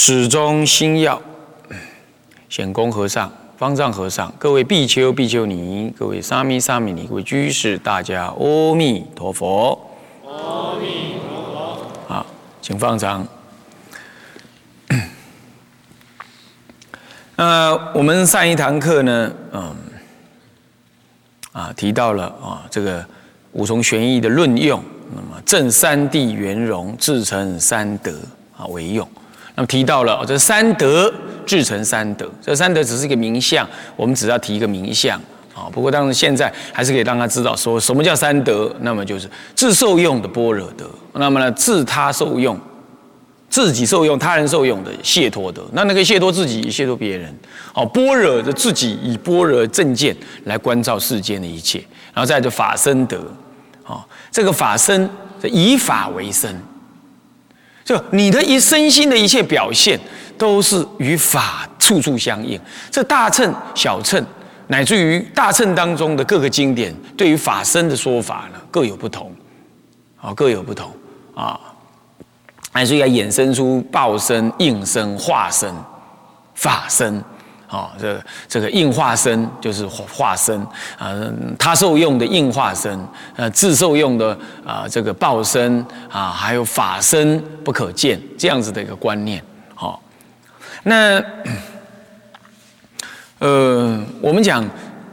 始终心要。显公和尚。方丈和尚，各位比丘、比丘尼，各位沙弥、沙弥尼，各位居士，大家阿弥陀佛。阿弥陀佛。好，请放掌。那，我们上一堂课呢，嗯，啊，提到了啊，这个五重玄义的论用，那么正三谛圆融，自成三德啊为用。那么提到了这三德。至成三德，这三德只是一个名相，我们只要提一个名相啊。不过，当然现在还是可以让他知道，说什么叫三德。那么就是自受用的般若德，那么呢，自他受用，自己受用，他人受用的解脱德。那那个解脱自己，解脱别人。哦，般若的自己以般若正见来关照世间的一切，然后再就法身德。哦，这个法身以法为身，就你的一身心的一切表现。都是与法处处相应。这大乘、小乘，乃至于大乘当中的各个经典，对于法身的说法呢，各有不同，啊，各有不同啊。乃至于衍生出报身、应身、化身、法身，啊，这这个应化身就是化身啊，他受用的应化身，呃，自受用的啊，这个报身啊，还有法身不可见这样子的一个观念。好那，呃，我们讲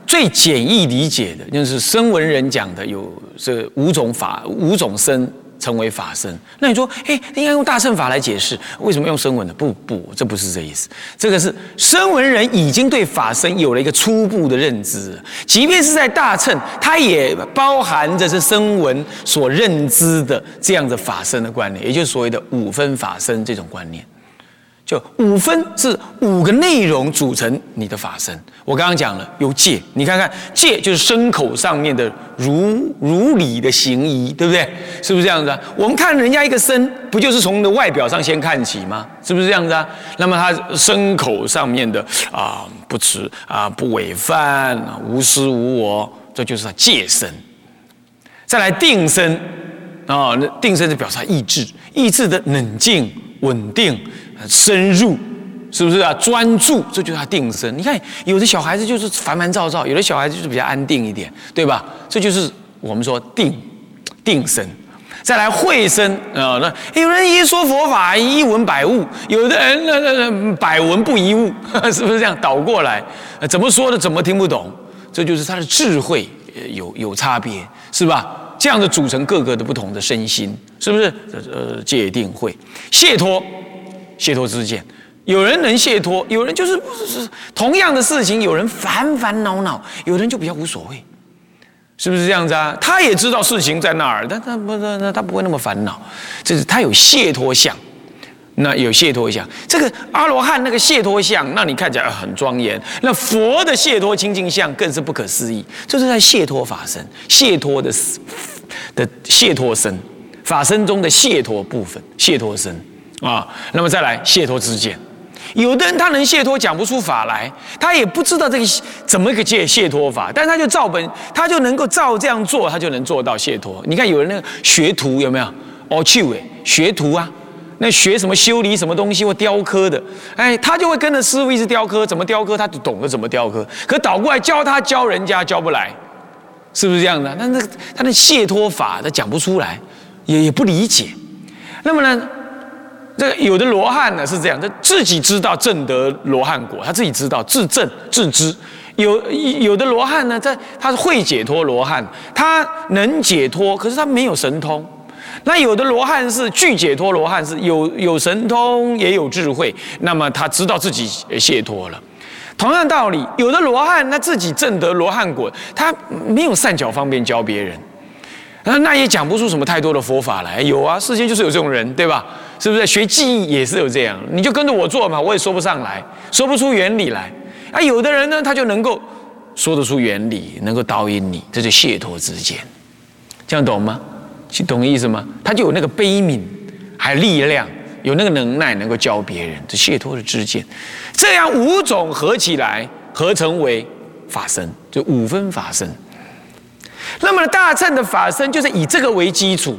最简易理解的，就是声闻人讲的有这五种法、五种身成为法身。那你说，哎，应该用大乘法来解释，为什么用声闻的？不不，这不是这意思。这个是声闻人已经对法身有了一个初步的认知，即便是在大乘，它也包含着是声闻所认知的这样的法身的观念，也就是所谓的五分法身这种观念。就五分是五个内容组成你的法身。我刚刚讲了有戒，你看看戒就是牲口上面的如如理的行仪，对不对？是不是这样子？我们看人家一个身，不就是从的外表上先看起吗？是不是这样子啊？那么他牲口上面的啊不吃啊不违犯无私无我，这就是他戒身。再来定身啊，那定身就表示他意志，意志的冷静稳定。深入，是不是啊？专注，这就是他定身。你看，有的小孩子就是烦烦躁躁，有的小孩子就是比较安定一点，对吧？这就是我们说定定身。再来会身啊，那有人一说佛法一闻百悟，有的人那那那百闻不一悟，是不是这样倒过来？怎么说的怎么听不懂？这就是他的智慧有有差别，是吧？这样的组成各个的不同的身心，是不是？呃，界定会解脱。解脱之见，有人能解脱，有人就是不是是同样的事情，有人烦烦恼恼，有人就比较无所谓，是不是这样子啊？他也知道事情在那儿，但他不，他他不会那么烦恼，这是他有解脱相，那有解脱相，这个阿罗汉那个解脱相，那你看起来很庄严，那佛的解脱清净相更是不可思议，这是在解脱法身，解脱的的解脱身，法身中的解脱部分，解脱身。啊，那么再来解脱之见，有的人他能解脱，讲不出法来，他也不知道这个怎么个解解脱法，但他就照本，他就能够照这样做，他就能做到解脱。你看有人那个学徒有没有？哦，去哎，学徒啊，那学什么修理什么东西或雕刻的，哎，他就会跟着师傅一直雕刻，怎么雕刻他就懂得怎么雕刻，可倒过来教他教人家教不来，是不是这样的？那那他的解脱法他讲不出来，也也不理解，那么呢？这个有的罗汉呢是这样，他自己知道正得罗汉果，他自己知道自正自知。有有的罗汉呢，在他是会解脱罗汉，他能解脱，可是他没有神通。那有的罗汉是具解脱罗汉，是有有神通也有智慧，那么他知道自己解脱了。同样道理，有的罗汉他自己正得罗汉果，他没有善巧方便教别人。那那也讲不出什么太多的佛法来。有啊，世间就是有这种人，对吧？是不是？学技艺也是有这样，你就跟着我做嘛，我也说不上来，说不出原理来。啊，有的人呢，他就能够说得出原理，能够导引你，这就解脱之见。这样懂吗？懂意思吗？他就有那个悲悯，还有力量，有那个能耐，能够教别人，这解脱的之见。这样五种合起来，合成为法身，就五分法身。那么大乘的法身就是以这个为基础，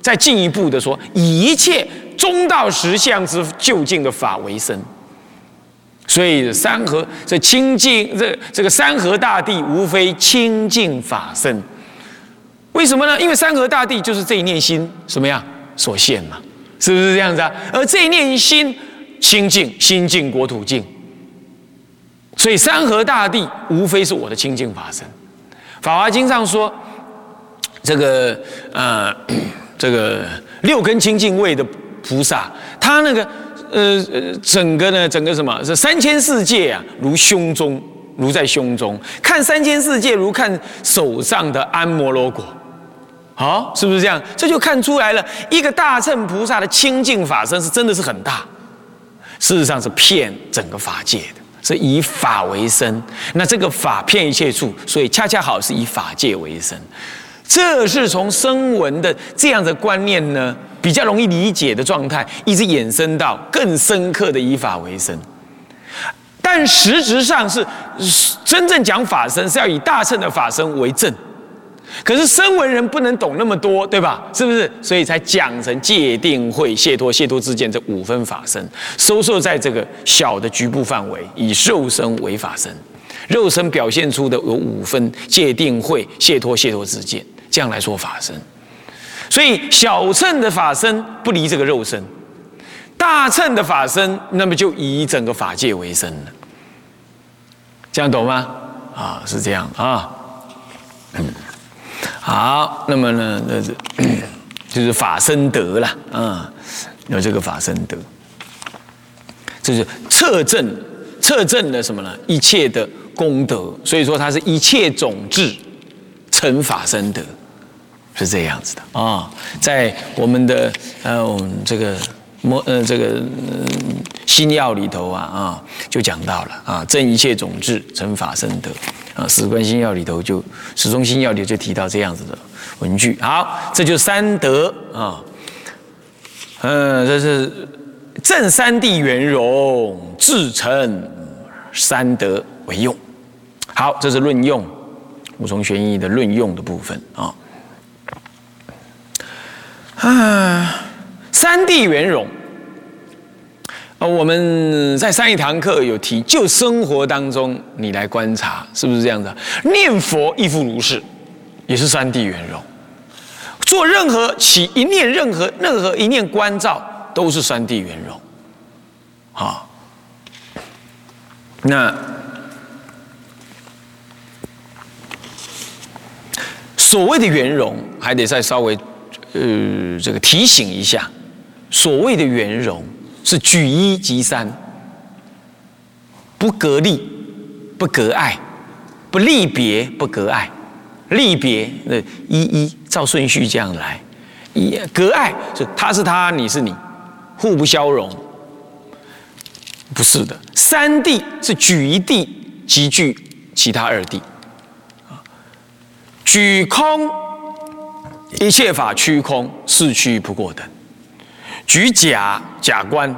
再进一步的说，以一切中道实相之究竟的法为身。所以山河这清净，这这个山河大地无非清净法身。为什么呢？因为山河大地就是这一念心什么样所现嘛，是不是这样子啊？而这一念心清净，心净国土净，所以山河大地无非是我的清净法身。法华经上说，这个呃，这个六根清净位的菩萨，他那个呃呃，整个呢，整个什么？是三千世界啊，如胸中，如在胸中看三千世界，如看手上的安摩罗果，好，是不是这样？这就看出来了，一个大乘菩萨的清净法身是真的是很大，事实上是骗整个法界的。是以法为生，那这个法骗一切处，所以恰恰好是以法界为生。这是从声闻的这样的观念呢，比较容易理解的状态，一直衍生到更深刻的以法为生。但实质上是真正讲法身，是要以大乘的法身为证。可是声闻人不能懂那么多，对吧？是不是？所以才讲成戒定会解脱解脱之间这五分法身，收摄在这个小的局部范围，以肉身为法身，肉身表现出的有五分戒定会解脱解脱之间，这样来说法身。所以小乘的法身不离这个肉身，大乘的法身那么就以整个法界为身了。这样懂吗？啊，是这样啊。嗯好，那么呢，那是 就是法身德了啊，有这个法身德，这是测证测证的什么呢？一切的功德，所以说它是一切种智成法身德，是这样子的啊。在我们的呃，我们这个摩呃这个新药里头啊啊，就讲到了啊，正一切种智成法身德。啊，《史观心要》里头就《史中心要》里就提到这样子的文句。好，这就三德啊。嗯，这是正三谛圆融，至诚三德为用。好，这是论用，五重玄义的论用的部分啊。啊，三谛圆融。我们在上一堂课有提，就生活当中你来观察，是不是这样的？念佛亦复如是，也是三谛圆融。做任何起一念，任何任何一念关照，都是三谛圆融。好，那所谓的圆融，还得再稍微呃这个提醒一下，所谓的圆融。是举一即三，不隔离，不隔爱，不离别，不隔爱，离别那一一照顺序这样来，一隔爱是他是他，你是你，互不消融，不是的。三谛是举一谛即具其他二谛，举空一切法虚空，是虚不过等。举假假观，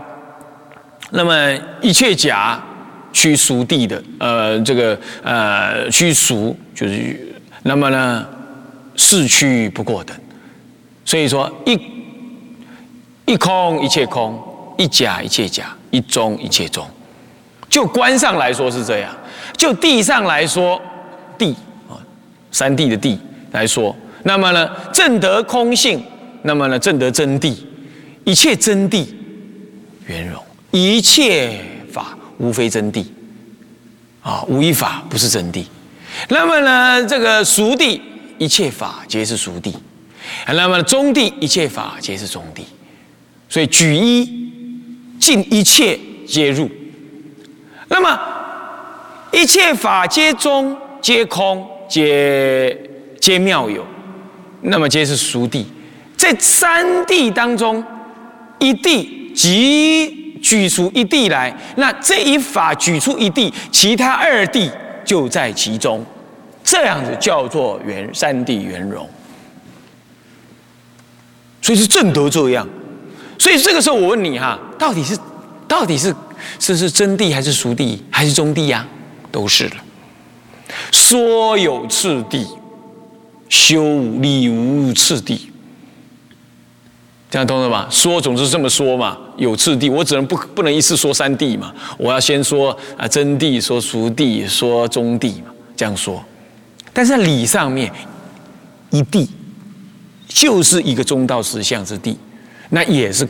那么一切假趋俗地的，呃，这个呃趋俗就是，那么呢，是趋不过等，所以说一一空一切空，一假一切假，一中一切中，就观上来说是这样，就地上来说，地啊，三地的地来说，那么呢，正得空性，那么呢，正得真谛。一切真谛圆融，一切法无非真谛啊，无一法不是真谛。那么呢，这个熟谛，一切法皆是熟谛；那么中谛，一切法皆是中谛。所以举一尽一切皆入。那么一切法皆中，皆空，皆皆妙有。那么皆是熟地。在三地当中，一地即举出一地来，那这一法举出一地，其他二地就在其中，这样子叫做圆三地圆融。所以是正得这样。所以这个时候我问你哈，到底是到底是是是真谛还是熟谛还是中谛呀？都是了。说有次第，修理无次第。这样懂了吧？说总是这么说嘛，有次第，我只能不不能一次说三谛嘛。我要先说啊真谛，说熟地，说中谛嘛，这样说。但是在理上面，一谛就是一个中道实相之谛。那也是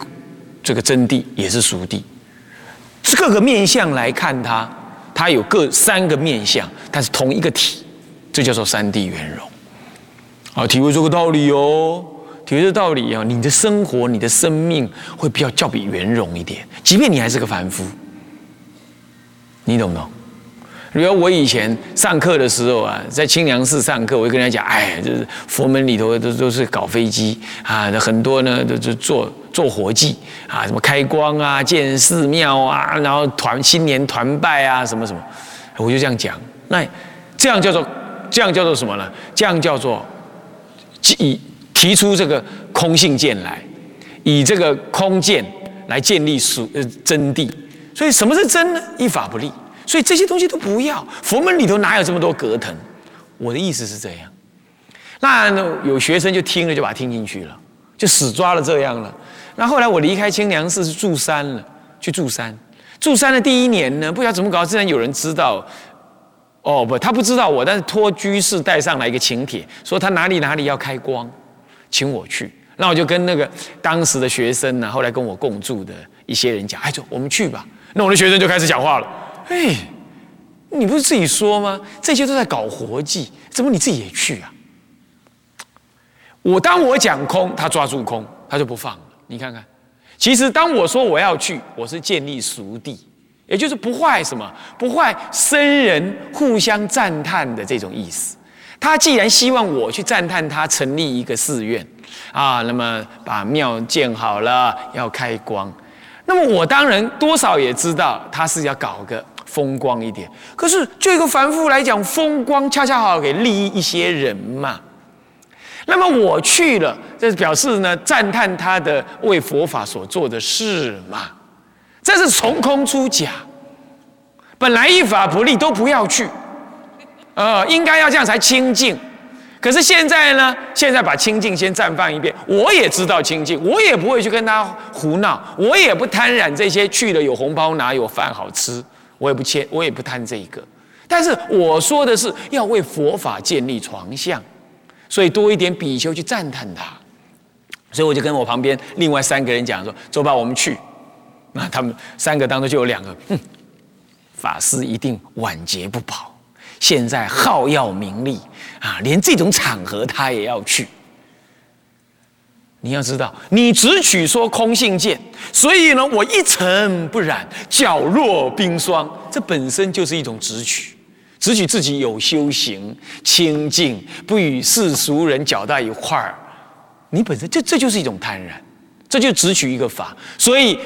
这个真谛，也是熟谛。各个面相来看它，它有各三个面相，但是同一个体，这叫做三谛圆融。啊，体会这个道理哦，体会这道理啊，你的生活、你的生命会比较较比圆融一点，即便你还是个凡夫，你懂不懂？比如我以前上课的时候啊，在清凉寺上课，我就跟人家讲，哎，就是佛门里头都都是搞飞机啊，很多呢都是做做活计啊，什么开光啊、建寺庙啊，然后团新年团拜啊，什么什么，我就这样讲。那这样叫做这样叫做什么呢？这样叫做以提出这个空性见来，以这个空见来建立属呃真谛。所以什么是真呢？依法不立。所以这些东西都不要，佛门里头哪有这么多隔腾？我的意思是这样。那有学生就听了，就把它听进去了，就死抓了这样了。那后来我离开清凉寺是住山了，去住山。住山的第一年呢，不晓得怎么搞，竟然有人知道。哦不，他不知道我，但是托居士带上来一个请帖，说他哪里哪里要开光，请我去。那我就跟那个当时的学生呢，后来跟我共住的一些人讲，哎，走，我们去吧。那我的学生就开始讲话了。哎，你不是自己说吗？这些都在搞活计，怎么你自己也去啊？我当我讲空，他抓住空，他就不放了。你看看，其实当我说我要去，我是建立熟地，也就是不坏什么，不坏僧人互相赞叹的这种意思。他既然希望我去赞叹他成立一个寺院啊，那么把庙建好了，要开光，那么我当然多少也知道他是要搞个。风光一点，可是就一个凡夫来讲，风光恰恰好给利益一些人嘛。那么我去了，这是表示呢，赞叹他的为佛法所做的事嘛。这是从空出假，本来一法不立，都不要去，呃，应该要这样才清净。可是现在呢，现在把清净先暂放一遍，我也知道清净，我也不会去跟他胡闹，我也不贪染这些去了有红包拿，有饭好吃。我也不切，我也不贪这一个，但是我说的是要为佛法建立床相，所以多一点比丘去赞叹他，所以我就跟我旁边另外三个人讲说：“走吧，我们去。”那他们三个当中就有两个，哼，法师一定晚节不保，现在好要名利啊，连这种场合他也要去。你要知道，你只取说空性见，所以呢，我一尘不染，皎若冰霜，这本身就是一种直取，直取自己有修行、清净，不与世俗人搅在一块儿。你本身这这就是一种贪婪，这就只取一个法。所以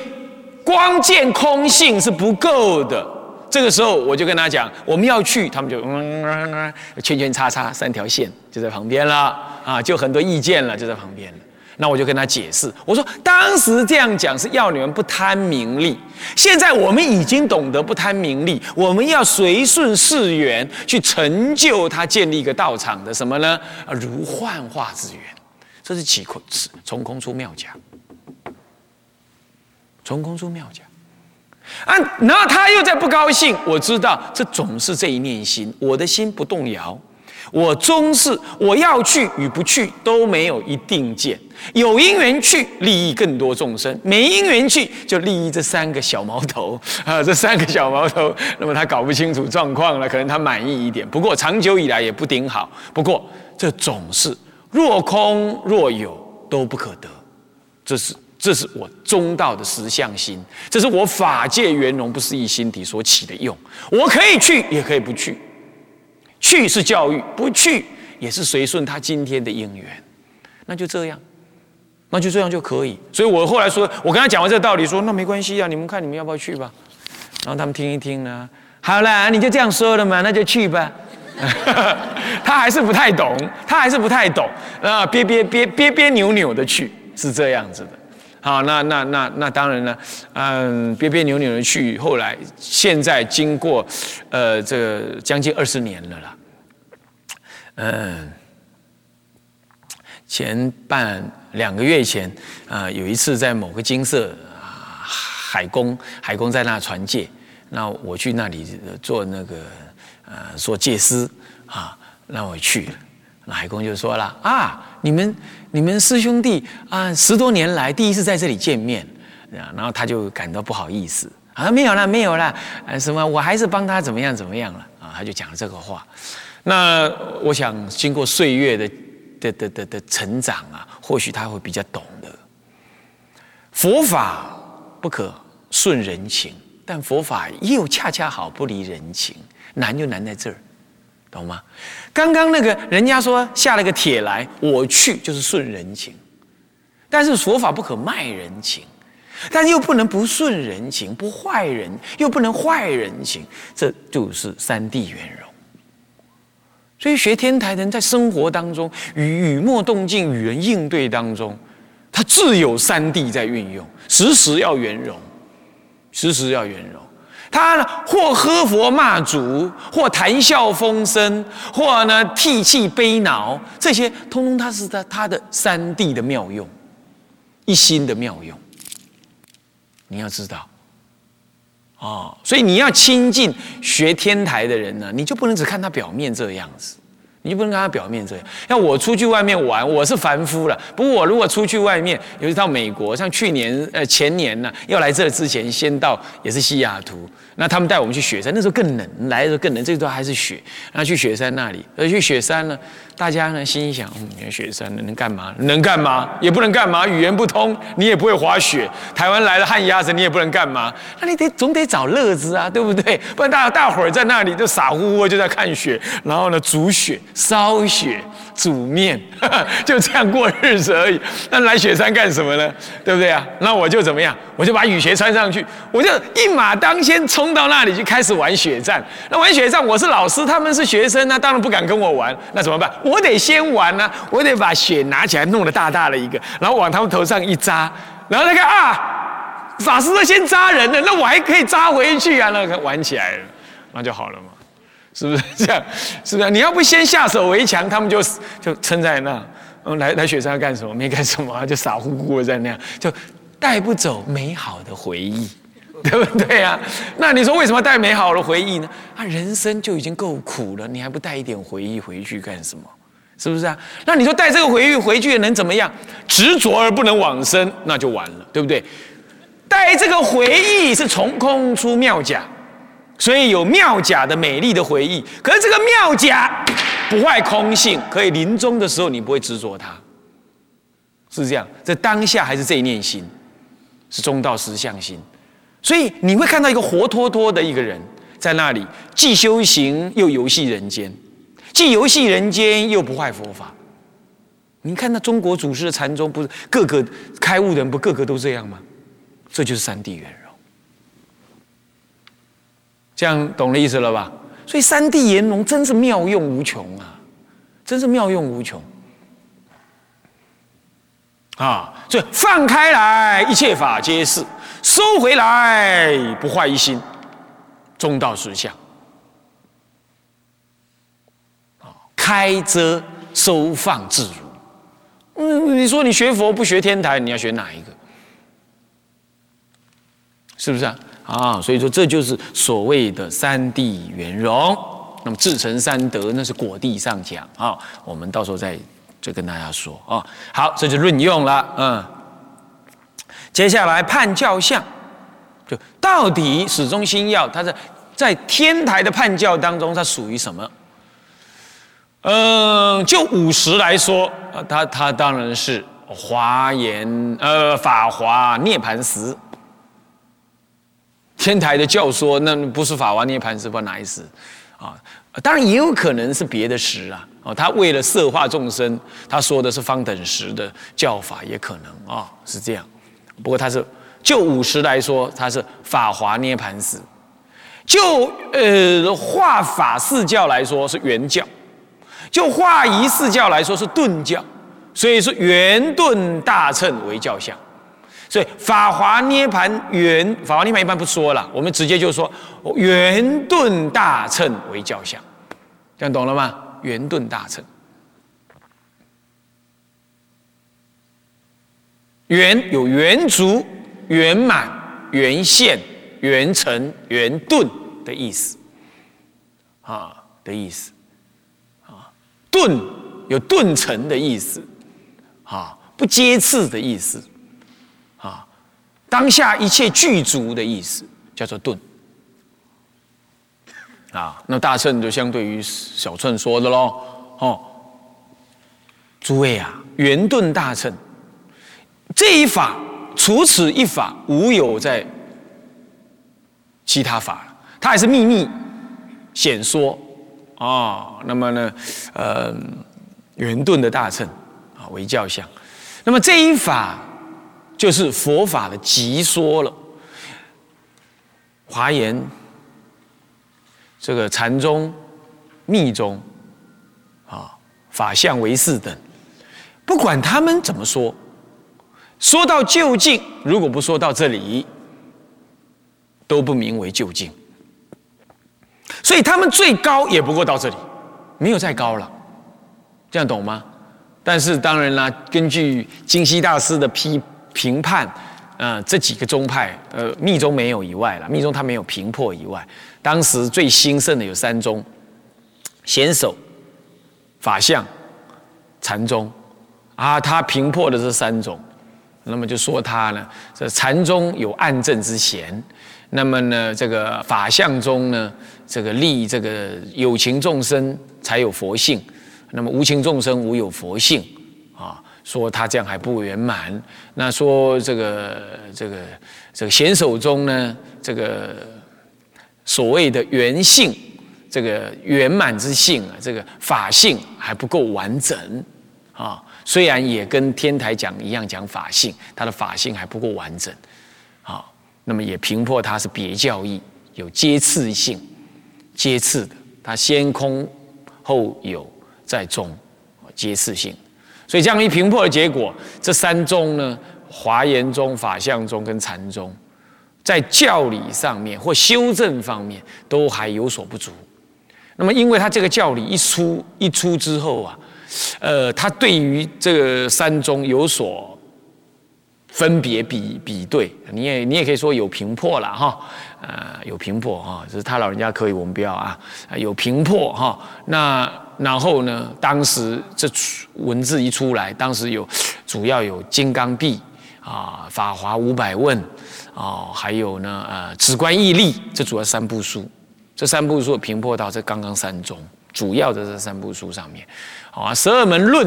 光见空性是不够的。这个时候我就跟他讲，我们要去，他们就嗯 圈圈叉叉三条线就在旁边了啊，就很多意见了，就在旁边了。那我就跟他解释，我说当时这样讲是要你们不贪名利，现在我们已经懂得不贪名利，我们要随顺世缘去成就他建立一个道场的什么呢？啊，如幻化之缘，这是起空从空出妙讲，从空出妙讲啊，然后他又在不高兴，我知道这总是这一念心，我的心不动摇。我终是我要去与不去都没有一定见，有因缘去利益更多众生，没因缘去就利益这三个小毛头。啊，这三个小毛头，那么他搞不清楚状况了，可能他满意一点，不过长久以来也不顶好。不过这总是若空若有都不可得，这是这是我中道的实相心，这是我法界圆融不思议心体所起的用，我可以去也可以不去。去是教育，不去也是随顺他今天的因缘。那就这样，那就这样就可以。所以我后来说，我跟他讲完这个道理，说那没关系啊，你们看你们要不要去吧？然后他们听一听呢，好了，你就这样说了嘛，那就去吧。他还是不太懂，他还是不太懂，啊，憋憋憋憋憋扭扭的去，是这样子的。好，那那那那当然了，嗯，别别扭扭的去，后来现在经过，呃，这个将近二十年了啦，嗯，前半两个月前啊，有一次在某个金色啊海公，海公在那传戒，那我去那里做那个呃做戒师啊，那我去了，海公就说了啊，你们。你们师兄弟啊，十多年来第一次在这里见面，然后他就感到不好意思啊，没有了，没有了，啊，什么，我还是帮他怎么样怎么样了啊，他就讲了这个话。那我想经过岁月的的的的的成长啊，或许他会比较懂得。佛法不可顺人情，但佛法又恰恰好不离人情，难就难在这儿。懂吗？刚刚那个人家说下了个帖来，我去就是顺人情，但是佛法不可卖人情，但又不能不顺人情，不坏人又不能坏人情，这就是三地圆融。所以学天台人在生活当中与雨墨动静与人应对当中，他自有三地在运用，时时要圆融，时时要圆融。他呢，或喝佛骂祖，或谈笑风生，或呢涕泣悲恼，这些通通他是他他的三谛的妙用，一心的妙用。你要知道，哦，所以你要亲近学天台的人呢，你就不能只看他表面这样子。你就不能跟他表面这样。像我出去外面玩，我是凡夫了。不过我如果出去外面，尤其到美国，像去年呃前年呢，要来这之前，先到也是西雅图。那他们带我们去雪山，那时候更冷，来的时候更冷，这时候还是雪。那去雪山那里，而去雪山呢，大家呢心想，嗯，雪山能干嘛？能干嘛？也不能干嘛，语言不通，你也不会滑雪。台湾来的旱鸭子，你也不能干嘛。那你得总得找乐子啊，对不对？不然大大伙儿在那里就傻乎乎就在看雪，然后呢煮雪。烧雪煮面，就这样过日子而已。那来雪山干什么呢？对不对啊？那我就怎么样？我就把雨鞋穿上去，我就一马当先冲到那里就开始玩雪战。那玩雪战，我是老师，他们是学生，那当然不敢跟我玩。那怎么办？我得先玩呢，我得把雪拿起来，弄得大大的一个，然后往他们头上一扎，然后再看啊，法师都先扎人了，那我还可以扎回去啊，那玩起来了，那就好了嘛。是不是这样？是不是？你要不先下手为强，他们就就撑在那。嗯，来来雪山干什么？没干什么啊，就傻乎乎的在那样，就带不走美好的回忆，对不对啊？那你说为什么带美好的回忆呢？啊，人生就已经够苦了，你还不带一点回忆回去干什么？是不是啊？那你说带这个回忆回去能怎么样？执着而不能往生，那就完了，对不对？带这个回忆是从空出妙假。所以有妙假的美丽的回忆，可是这个妙假不坏空性，可以临终的时候你不会执着它，是这样。在当下还是这一念心，是中道实相心，所以你会看到一个活脱脱的一个人在那里，既修行又游戏人间，既游戏人间又不坏佛法。你看那中国祖师的禅宗，不是个个开悟的人，不个个都这样吗？这就是三地缘。这样懂了意思了吧？所以三地圆融真是妙用无穷啊，真是妙用无穷啊！所以放开来，一切法皆是；收回来，不坏一心，中道实相。啊，开遮收放自如。嗯，你说你学佛不学天台，你要学哪一个？是不是啊？啊，所以说这就是所谓的三地圆融。那么至诚三德，那是果地上讲啊。我们到时候再再跟大家说啊。好，这就论用了。嗯，接下来判教相，就到底始终心要，它在在天台的判教当中，它属于什么？嗯，就五十来说，啊，它它当然是华严呃法华涅盘时。天台的教说，那不是法华涅盘是不哪一时？啊。当然也有可能是别的实啊，哦，他为了色化众生，他说的是方等实的教法也可能啊，是这样。不过他是就五十来说，他是法华涅盘师；就呃化法四教来说是圆教；就化仪四教来说是顿教。所以说圆顿大乘为教相。所以法华涅盘圆法华涅盘一般不说了，我们直接就说圆顿大乘为教相。这样懂了吗？圆顿大乘，圆有圆足、圆满、圆现、圆成、圆顿的意思，啊的意思，啊顿有顿成的意思，啊不接次的意思，啊当下一切具足的意思，叫做顿。啊，那大乘就相对于小乘说的喽，哦，诸位啊，圆顿大乘这一法，除此一法，无有在其他法，它还是秘密显说啊。那么呢，呃，圆顿的大乘啊为教相，那么这一法就是佛法的极说了，华严。这个禅宗、密宗，啊，法相为四等，不管他们怎么说，说到究竟，如果不说到这里，都不名为究竟。所以他们最高也不过到这里，没有再高了，这样懂吗？但是当然啦，根据金西大师的批评判。呃，这几个宗派，呃，密宗没有以外了，密宗它没有平破以外，当时最兴盛的有三宗：显首、法相、禅宗。啊，他平破的这三种，那么就说他呢，这禅宗有暗证之嫌，那么呢，这个法相中呢，这个立这个有情众生才有佛性，那么无情众生无有佛性。说他这样还不圆满，那说这个这个这个贤手中呢，这个所谓的圆性，这个圆满之性啊，这个法性还不够完整啊。虽然也跟天台讲一样讲法性，他的法性还不够完整啊。那么也评破他是别教义，有阶次性，阶次的，他先空后有再中，阶次性。所以这样一平破的结果，这三宗呢，华严宗、法相宗跟禅宗，在教理上面或修正方面都还有所不足。那么，因为他这个教理一出一出之后啊，呃，他对于这个三宗有所。分别比比对，你也你也可以说有平破了哈，呃，有平破哈，只是他老人家可以，我们不要啊，有平破哈。那然后呢，当时这文字一出来，当时有主要有《金刚臂》啊，《法华五百问》啊，还有呢，呃，《止观义力》，这主要三部书，这三部书平破到这刚刚三宗，主要的这三部书上面，啊，《十二门论》。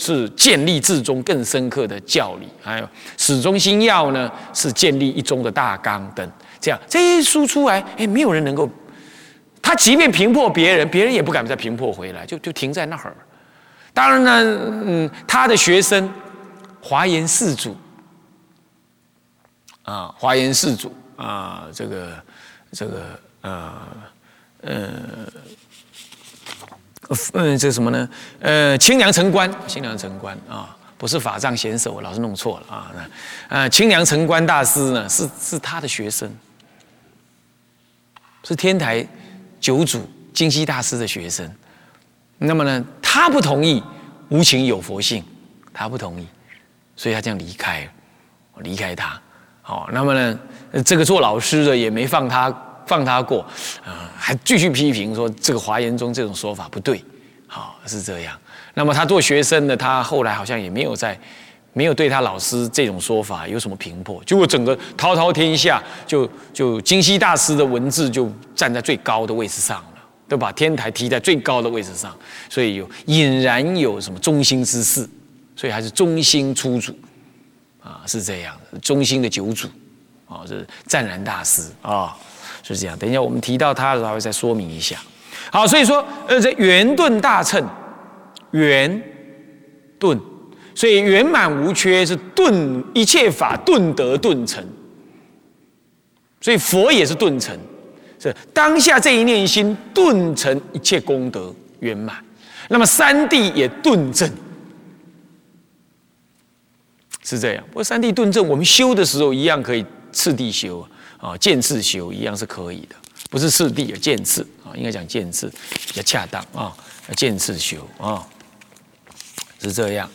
是建立至宗更深刻的教理，还有始终心要呢，是建立一宗的大纲等。这样这一书出来，哎，没有人能够，他即便评破别人，别人也不敢再评破回来，就就停在那儿。当然呢，嗯，他的学生华严四祖啊，华严四祖啊，这个这个呃呃。嗯，这什么呢？呃，清凉城关，清凉城关啊，不是法藏贤手，我老是弄错了啊。那呃，清凉城关大师呢，是是他的学生，是天台九祖金西大师的学生。那么呢，他不同意无情有佛性，他不同意，所以他这样离开，离开他。好，那么呢，这个做老师的也没放他。放他过，啊，还继续批评说这个华严中这种说法不对，好是这样。那么他做学生的，他后来好像也没有在，没有对他老师这种说法有什么评破。结果整个滔滔天下，就就金西大师的文字就站在最高的位置上了，都把天台提在最高的位置上，所以有隐然有什么中心之事，所以还是中心出主，啊是这样的，中心的九祖，啊是湛然大师啊。是这样，等一下我们提到他的时候，会再说明一下。好，所以说，呃，这圆顿大乘，圆顿，所以圆满无缺是顿一切法顿得顿成，所以佛也是顿成，是当下这一念心顿成一切功德圆满。那么三谛也顿证，是这样。不过三谛顿正，我们修的时候一样可以次第修啊，啊，见次修一样是可以的，不是四谛啊，渐次啊，应该讲见次比较恰当啊，要渐次修啊，是这样。